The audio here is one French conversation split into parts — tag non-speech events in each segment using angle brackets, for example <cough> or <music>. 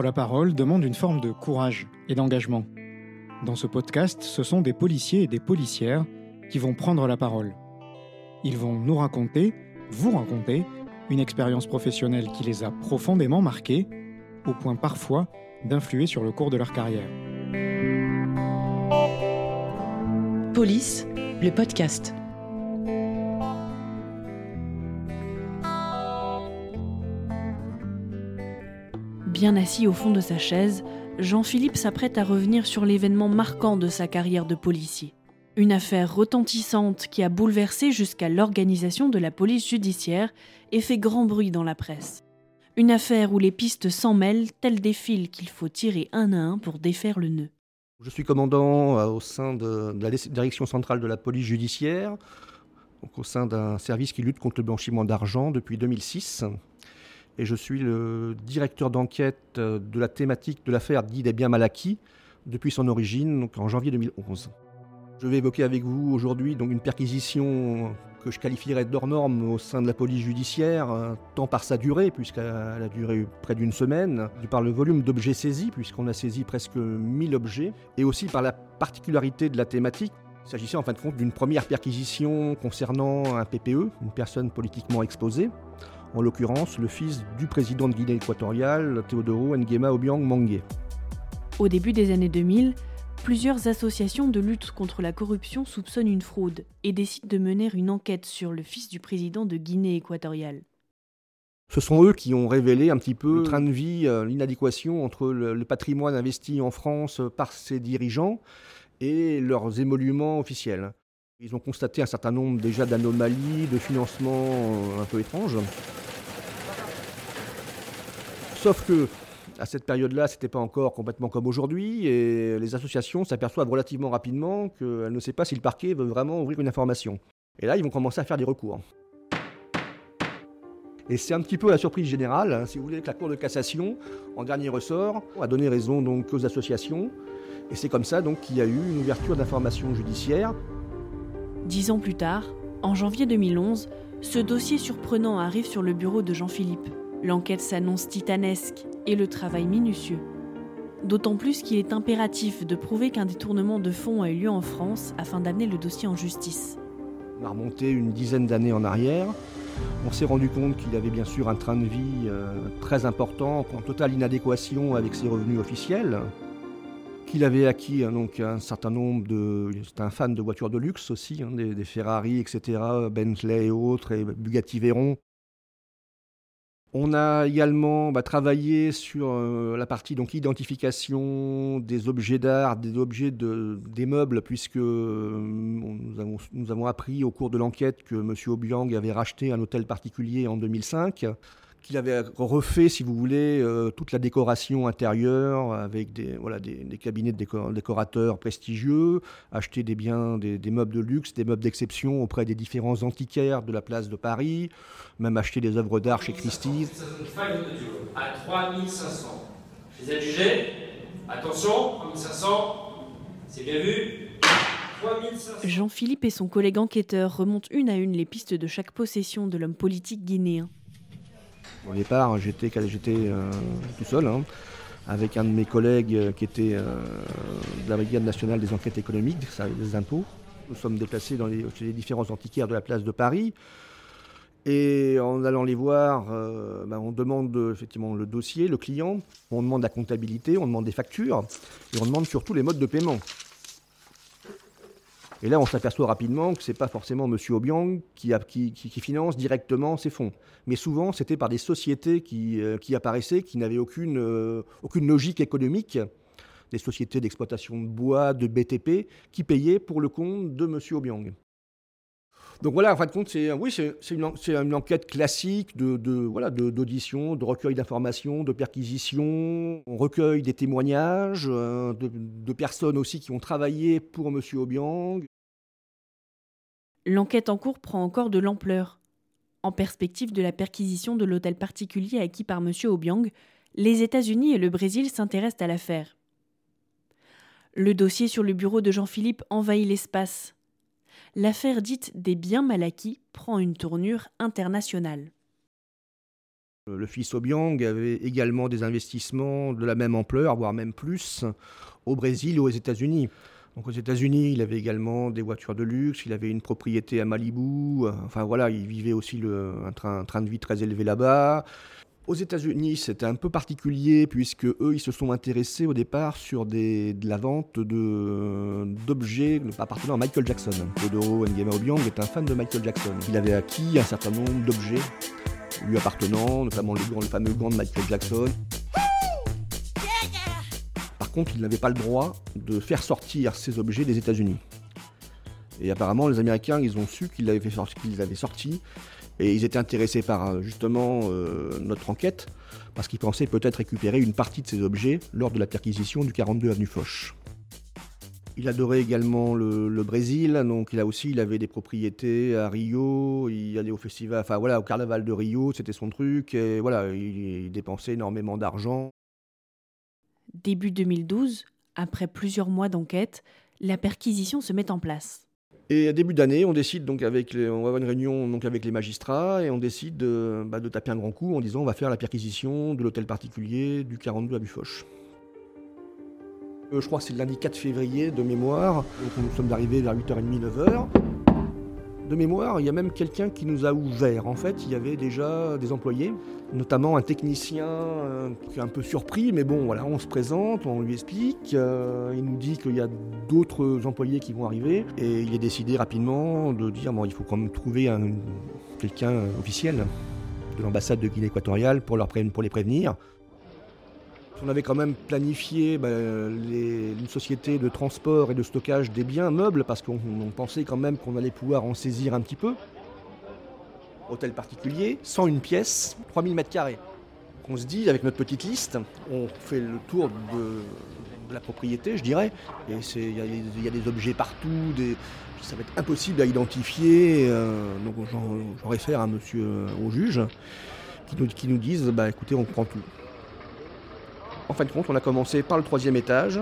La parole demande une forme de courage et d'engagement. Dans ce podcast, ce sont des policiers et des policières qui vont prendre la parole. Ils vont nous raconter, vous raconter, une expérience professionnelle qui les a profondément marqués, au point parfois d'influer sur le cours de leur carrière. Police, le podcast. Bien assis au fond de sa chaise, Jean-Philippe s'apprête à revenir sur l'événement marquant de sa carrière de policier. Une affaire retentissante qui a bouleversé jusqu'à l'organisation de la police judiciaire et fait grand bruit dans la presse. Une affaire où les pistes s'en mêlent, tels des fils qu'il faut tirer un à un pour défaire le nœud. Je suis commandant euh, au sein de, la direction centrale de la police judiciaire, au sein d'un service qui lutte contre le blanchiment d'argent depuis 2006. Et je suis le directeur d'enquête euh, de la thématique de l'affaire dite des biens mal acquis depuis son origine, en janvier 2011. Je vais évoquer avec vous aujourd'hui donc une perquisition que je qualifierais d'hors norme au sein de la police judiciaire, euh, tant par sa durée, puisqu'elle a duré près d'une semaine, par le volume d'objets saisis, puisqu'on a saisi presque 1000 objets, et aussi par la particularité de la thématique. Il s'agissait en fin de compte d'une première perquisition concernant un PPE, une personne politiquement exposée, en l'occurrence le fils du président de Guinée équatoriale, Teodoro Nguema Obiang Mangue. Au début des années 2000, plusieurs associations de lutte contre la corruption soupçonnent une fraude et décident de mener une enquête sur le fils du président de Guinée équatoriale. Ce sont eux qui ont révélé un petit peu le train de vie, euh, l'inadéquation entre le, patrimoine investi en France par ses dirigeants et leurs émoluments officiels. Ils ont constaté un certain nombre déjà d'anomalies, de financements euh, un peu étranges. Sauf que à cette période-là, ce n'était pas encore complètement comme aujourd'hui, et les associations s'aperçoivent relativement rapidement qu'elles ne savent pas si le parquet veut vraiment ouvrir une information. Et là, ils vont commencer à faire des recours. Et c'est un petit peu la surprise générale, hein, si vous voulez, que la Cour de cassation, en dernier ressort, a donné raison donc aux associations. Et c'est comme ça qu'il y a eu une ouverture d'information judiciaire. Dix ans plus tard, en janvier 2011, ce dossier surprenant arrive sur le bureau de Jean-Philippe. L'enquête s'annonce titanesque et le travail minutieux. D'autant plus qu'il est impératif de prouver qu'un détournement de fonds a eu lieu en France afin d'amener le dossier en justice. On a remonté une dizaine d'années en arrière. On s'est rendu compte qu'il avait bien sûr un train de vie euh, très important, en totale inadéquation avec ses revenus officiels. Qu'il avait acquis hein, un certain nombre de. C'était un fan de voitures de luxe aussi, hein, des, Ferrari, etc., Bentley et autres, et Bugatti Veyron. On a également bah, travaillé sur euh, la partie donc identification des objets d'art, des objets des meubles, puisque euh, nous, avons, appris au cours de l'enquête que M. Obiang avait racheté un hôtel particulier en 2005 qu'il avait refait, si vous voulez, euh, toute la décoration intérieure avec des, voilà, des, cabinets de décorateurs prestigieux, acheter des biens, des, meubles de luxe, des meubles d'exception auprès des différents antiquaires de la place de Paris, même acheter des œuvres d'art chez Christie. À 3500. Je les ai jugés. Attention, 3500. C'est bien vu. Jean-Philippe et son collègue enquêteur remontent une à une les pistes de chaque possession de l'homme politique guinéen. Au départ, j'étais euh, tout seul, hein, avec un de mes collègues euh, qui était euh, de la Brigade nationale des enquêtes économiques, des impôts. Nous sommes déplacés dans les, les différents antiquaires de la place de Paris. Et en allant les voir, ben, on demande effectivement le dossier, le client, on demande la comptabilité, on demande des factures, et on demande surtout les modes de paiement. Et là, on s'aperçoit rapidement que ce n'est pas forcément M. Obiang qui, finance directement ces fonds. Mais souvent, c'était par des sociétés qui, euh, apparaissaient, qui n'avaient aucune, euh, aucune logique économique. Des sociétés d'exploitation de bois, de BTP, qui payaient pour le compte de M. Obiang. Donc voilà, en fin de compte, c'est oui, c'est une, enquête classique de, voilà d'audition, de, recueil d'informations, de perquisition. On recueille des témoignages euh, de, personnes aussi qui ont travaillé pour M. Obiang. L'enquête en cours prend encore de l'ampleur. En perspective de la perquisition de l'hôtel particulier acquis par M. Obiang, les États-Unis et le Brésil s'intéressent à l'affaire. Le dossier sur le bureau de Jean-Philippe envahit l'espace. L'affaire dite des biens mal acquis prend une tournure internationale. Le fils Obiang avait également des investissements de la même ampleur, voire même plus, au Brésil et aux États-Unis. Donc aux États-Unis, il avait également des voitures de luxe, il avait une propriété à Malibu, enfin voilà, il vivait aussi un, train, de vie très élevé là-bas. Aux États-Unis, c'était un peu particulier puisque eux, ils se sont intéressés au départ sur de la vente d'objets appartenant à Michael Jackson. Todoro Nguema Obiang est un fan de Michael Jackson. Il avait acquis un certain nombre d'objets lui appartenant, notamment le, le fameux gant de Michael Jackson. Contre, il n'avait pas le droit de faire sortir ces objets des États-Unis. Et apparemment, les Américains, ils ont su qu'ils avaient, avaient sortis et ils étaient intéressés par euh, justement euh, notre enquête, parce qu'ils pensaient peut-être récupérer une partie de ces objets lors de la perquisition du 42 avenue Foch. Il adorait également le, Brésil, donc là aussi il avait des propriétés à Rio, il allait au festival, enfin voilà, au carnaval de Rio, c'était son truc, et voilà, il, il dépensait énormément d'argent. Début 2012, après plusieurs mois d'enquête, la perquisition se met en place. Et à début d'année, on décide donc avec les, on va avoir une réunion avec les magistrats et on décide de, bah, de, taper un grand coup en disant on va faire la perquisition de l'hôtel particulier du 42 à Bufoche. Euh, je crois que c'est le lundi 4 février de mémoire, donc nous sommes arrivés vers 8h30, 9h de mémoire, il y a même quelqu'un qui nous a ouvert. En fait, il y avait déjà des employés, notamment un technicien euh, qui est un peu surpris, mais bon, voilà, on se présente, on lui explique. Euh, il nous dit qu'il y a d'autres employés qui vont arriver, et il est décidé rapidement de dire bon, il faut quand même trouver quelqu'un officiel de l'ambassade de Guinée équatoriale pour, les prévenir. On avait quand même planifié bah, une société de transport et de stockage des biens meubles parce qu'on pensait quand même qu'on allait pouvoir en saisir un petit peu. Hôtel particulier, sans une pièce, 3000 mètres carrés. On se dit, avec notre petite liste, on fait le tour de, la propriété, je dirais. Et il y, a des objets partout, ça va être impossible à identifier. Euh, donc j'en réfère à monsieur, euh, au juge, qui nous, qui nous bah, écoutez, on prend tout. En fin de compte, on a commencé par le troisième étage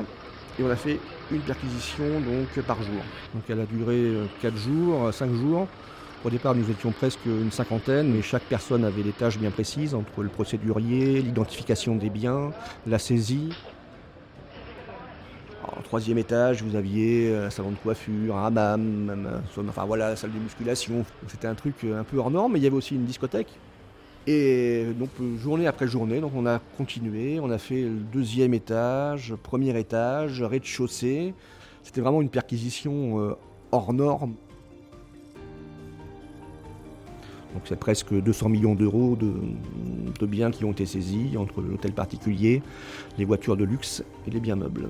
et on a fait une perquisition donc par jour. Donc elle a duré 4 euh, jours, 5 jours. Au départ, nous étions presque une cinquantaine, mais chaque personne avait des tâches bien précises entre le procédurier, l'identification des biens, la saisie. En troisième étage, vous aviez un salon de coiffure, un hammam, enfin voilà, la salle de musculation. C'était un truc un peu hors norme, mais il y avait aussi une discothèque et donc journée après journée, on a continué, on a fait le deuxième étage, premier étage, rez-de-chaussée. C'était vraiment une perquisition euh, hors norme. Donc c'est presque 200 millions d'euros de, de biens qui ont été saisis entre l'hôtel particulier, les voitures de luxe et les biens meubles.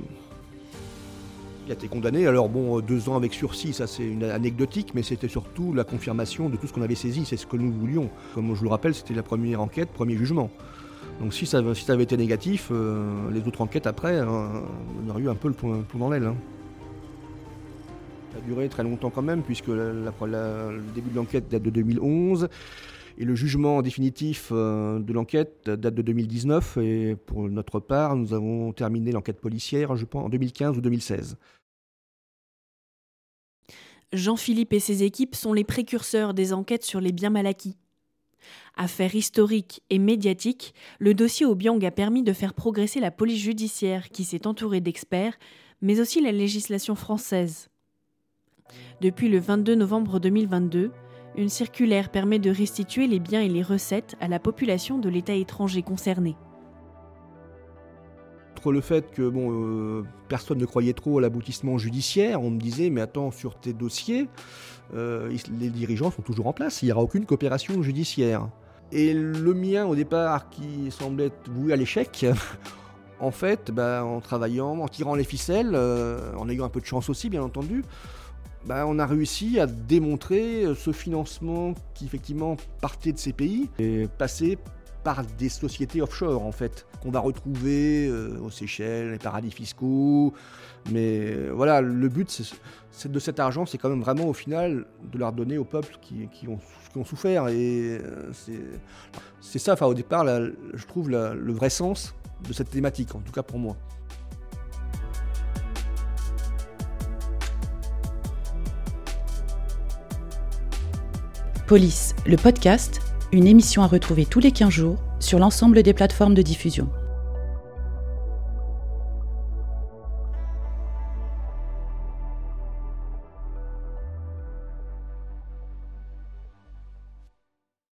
A été condamné. Alors bon, euh, deux ans avec sursis, ça c'est une anecdotique, mais c'était surtout la confirmation de tout ce qu'on avait saisi. C'est ce que nous voulions. Comme je le rappelle, c'était la première enquête, premier jugement. Donc si ça, si ça avait été négatif, euh, les autres enquêtes après, hein, on aurait eu un peu le point, dans l'aile. Hein. Ça a duré très longtemps quand même, puisque le début de l'enquête date de 2011. Et le jugement définitif euh, de l'enquête date de 2019. Et pour notre part, nous avons terminé l'enquête policière, je pense, en 2015 ou 2016. Jean-Philippe et ses équipes sont les précurseurs des enquêtes sur les biens mal acquis. Affaire historique et médiatique, le dossier Obiang a permis de faire progresser la police judiciaire qui s'est entourée d'experts, mais aussi la législation française. Depuis le 22 novembre 2022, une circulaire permet de restituer les biens et les recettes à la population de l'État étranger concerné le fait que bon, euh, personne ne croyait trop à l'aboutissement judiciaire, on me disait mais attends sur tes dossiers, euh, les dirigeants sont toujours en place, il n'y aura aucune coopération judiciaire. Et le mien au départ qui semblait être voué à l'échec, <laughs> en fait, bah, en travaillant, en tirant les ficelles, euh, en ayant un peu de chance aussi bien entendu, bah, on a réussi à démontrer ce financement qui effectivement partait de ces pays et passait par des sociétés offshore en fait, qu'on va retrouver euh, aux Seychelles, les paradis fiscaux. Mais euh, voilà, le but de cet argent, c'est quand même vraiment au final de leur donner aux peuples qui, ont, ont, souffert. Et euh, c'est, ça, au départ, je trouve le vrai sens de cette thématique, en tout cas pour moi. Police, le podcast une émission à retrouver tous les 15 jours sur l'ensemble des plateformes de diffusion.